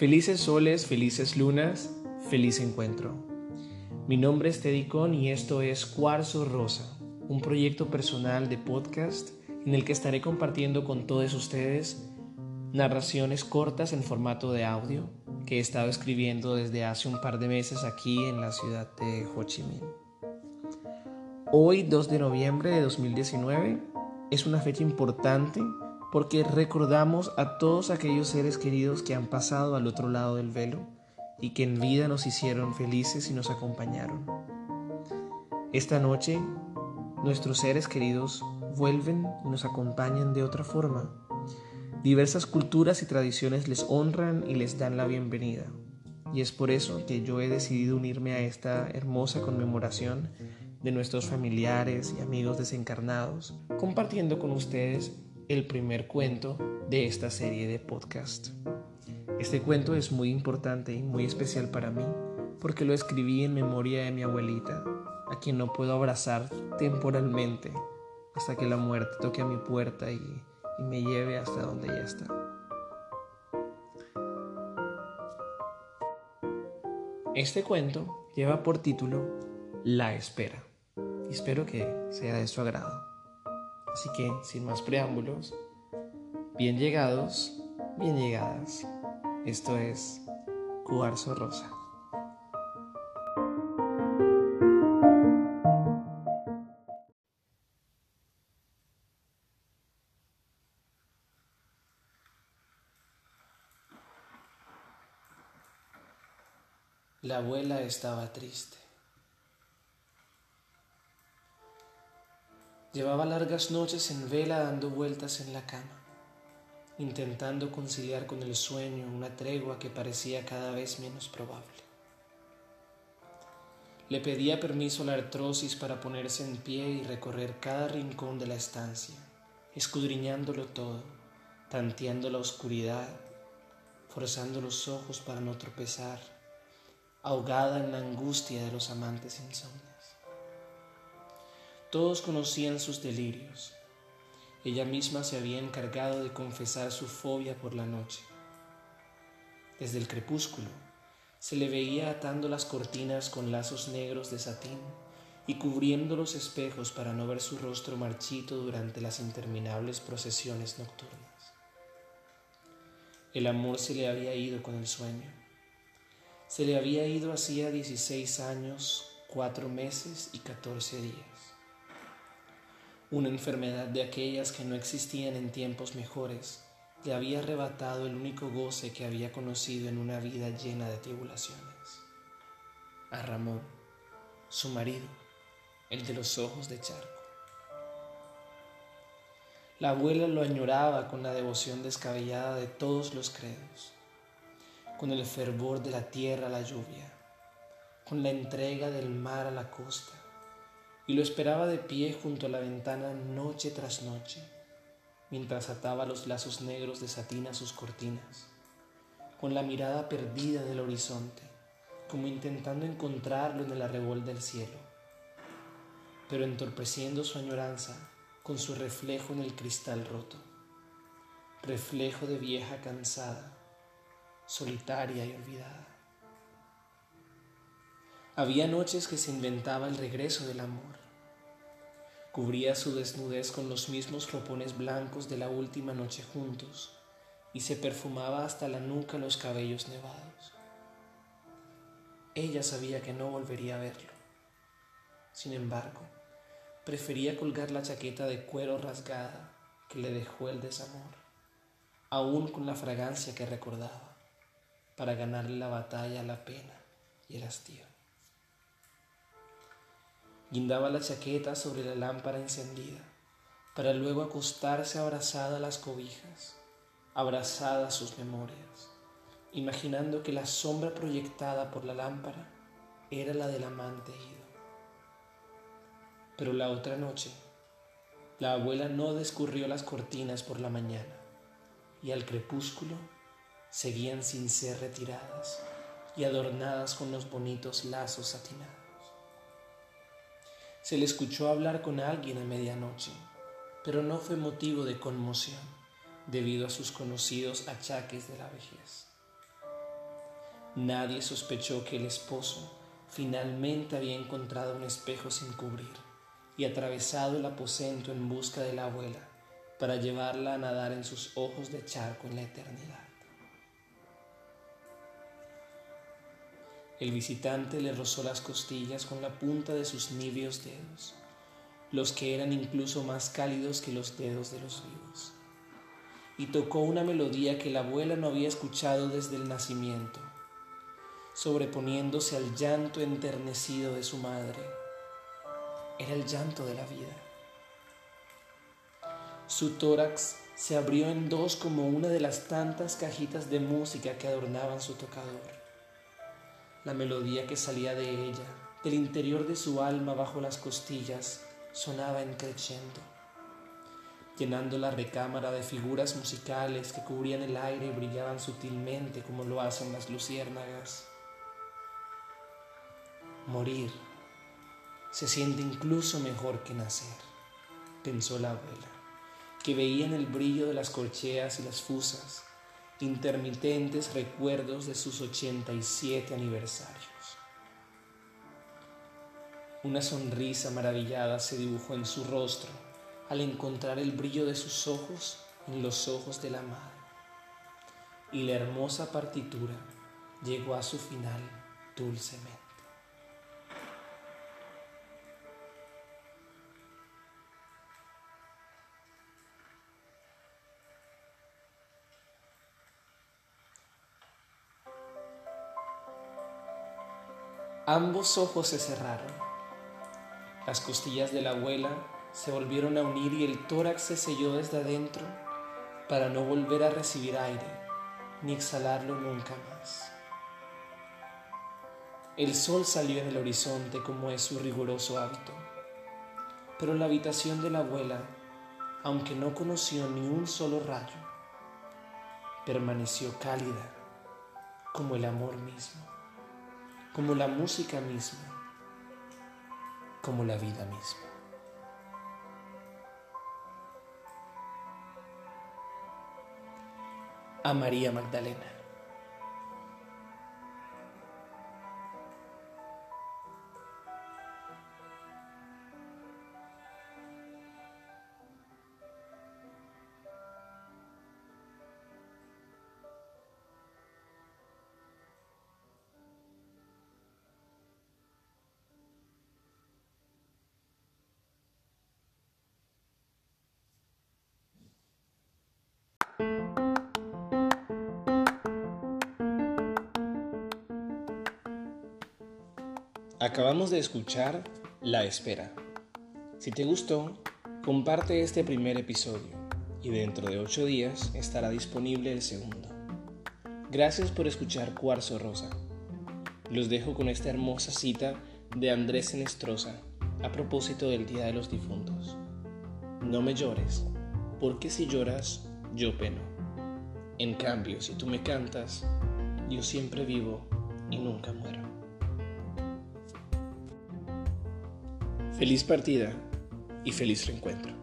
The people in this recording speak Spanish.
Felices soles, felices lunas, feliz encuentro. Mi nombre es Teddy Con y esto es Cuarzo Rosa, un proyecto personal de podcast en el que estaré compartiendo con todos ustedes narraciones cortas en formato de audio que he estado escribiendo desde hace un par de meses aquí en la ciudad de Ho Chi Minh. Hoy, 2 de noviembre de 2019, es una fecha importante porque recordamos a todos aquellos seres queridos que han pasado al otro lado del velo y que en vida nos hicieron felices y nos acompañaron. Esta noche, nuestros seres queridos vuelven y nos acompañan de otra forma. Diversas culturas y tradiciones les honran y les dan la bienvenida. Y es por eso que yo he decidido unirme a esta hermosa conmemoración de nuestros familiares y amigos desencarnados, compartiendo con ustedes el primer cuento de esta serie de podcast. Este cuento es muy importante y muy especial para mí porque lo escribí en memoria de mi abuelita, a quien no puedo abrazar temporalmente hasta que la muerte toque a mi puerta y, y me lleve hasta donde ella está. Este cuento lleva por título La espera y espero que sea de su agrado. Así que, sin más preámbulos, bien llegados, bien llegadas. Esto es Cuarzo Rosa. La abuela estaba triste. Llevaba largas noches en vela dando vueltas en la cama, intentando conciliar con el sueño una tregua que parecía cada vez menos probable. Le pedía permiso a la artrosis para ponerse en pie y recorrer cada rincón de la estancia, escudriñándolo todo, tanteando la oscuridad, forzando los ojos para no tropezar, ahogada en la angustia de los amantes insomnes. Todos conocían sus delirios. Ella misma se había encargado de confesar su fobia por la noche. Desde el crepúsculo se le veía atando las cortinas con lazos negros de satín y cubriendo los espejos para no ver su rostro marchito durante las interminables procesiones nocturnas. El amor se le había ido con el sueño. Se le había ido hacía 16 años, cuatro meses y 14 días una enfermedad de aquellas que no existían en tiempos mejores, le había arrebatado el único goce que había conocido en una vida llena de tribulaciones. A Ramón, su marido, el de los ojos de charco. La abuela lo añoraba con la devoción descabellada de todos los credos, con el fervor de la tierra a la lluvia, con la entrega del mar a la costa, y lo esperaba de pie junto a la ventana noche tras noche, mientras ataba los lazos negros de satín a sus cortinas, con la mirada perdida del horizonte, como intentando encontrarlo en el arrebol del cielo, pero entorpeciendo su añoranza con su reflejo en el cristal roto, reflejo de vieja cansada, solitaria y olvidada. Había noches que se inventaba el regreso del amor. Cubría su desnudez con los mismos ropones blancos de la última noche juntos y se perfumaba hasta la nuca los cabellos nevados. Ella sabía que no volvería a verlo. Sin embargo, prefería colgar la chaqueta de cuero rasgada que le dejó el desamor, aún con la fragancia que recordaba, para ganarle la batalla a la pena y el hastío. Guindaba la chaqueta sobre la lámpara encendida, para luego acostarse abrazada a las cobijas, abrazada a sus memorias, imaginando que la sombra proyectada por la lámpara era la del amante ido. Pero la otra noche, la abuela no descurrió las cortinas por la mañana y al crepúsculo seguían sin ser retiradas y adornadas con los bonitos lazos satinados se le escuchó hablar con alguien a medianoche, pero no fue motivo de conmoción debido a sus conocidos achaques de la vejez. Nadie sospechó que el esposo finalmente había encontrado un espejo sin cubrir y atravesado el aposento en busca de la abuela para llevarla a nadar en sus ojos de charco en la eternidad. El visitante le rozó las costillas con la punta de sus niveos dedos, los que eran incluso más cálidos que los dedos de los vivos, y tocó una melodía que la abuela no había escuchado desde el nacimiento, sobreponiéndose al llanto enternecido de su madre. Era el llanto de la vida. Su tórax se abrió en dos como una de las tantas cajitas de música que adornaban su tocador la melodía que salía de ella, del interior de su alma bajo las costillas, sonaba encreciendo, llenando la recámara de figuras musicales que cubrían el aire y brillaban sutilmente como lo hacen las luciérnagas. Morir se siente incluso mejor que nacer, pensó la abuela, que veía en el brillo de las corcheas y las fusas intermitentes recuerdos de sus 87 aniversarios. Una sonrisa maravillada se dibujó en su rostro al encontrar el brillo de sus ojos en los ojos de la madre. Y la hermosa partitura llegó a su final dulcemente. Ambos ojos se cerraron. Las costillas de la abuela se volvieron a unir y el tórax se selló desde adentro para no volver a recibir aire ni exhalarlo nunca más. El sol salió en el horizonte como es su riguroso hábito, pero la habitación de la abuela, aunque no conoció ni un solo rayo, permaneció cálida como el amor mismo como la música misma, como la vida misma. A María Magdalena. Acabamos de escuchar La Espera. Si te gustó, comparte este primer episodio y dentro de ocho días estará disponible el segundo. Gracias por escuchar Cuarzo Rosa. Los dejo con esta hermosa cita de Andrés Enestrosa a propósito del Día de los Difuntos. No me llores, porque si lloras, yo peno. En cambio, si tú me cantas, yo siempre vivo y nunca muero. Feliz partida y feliz reencuentro.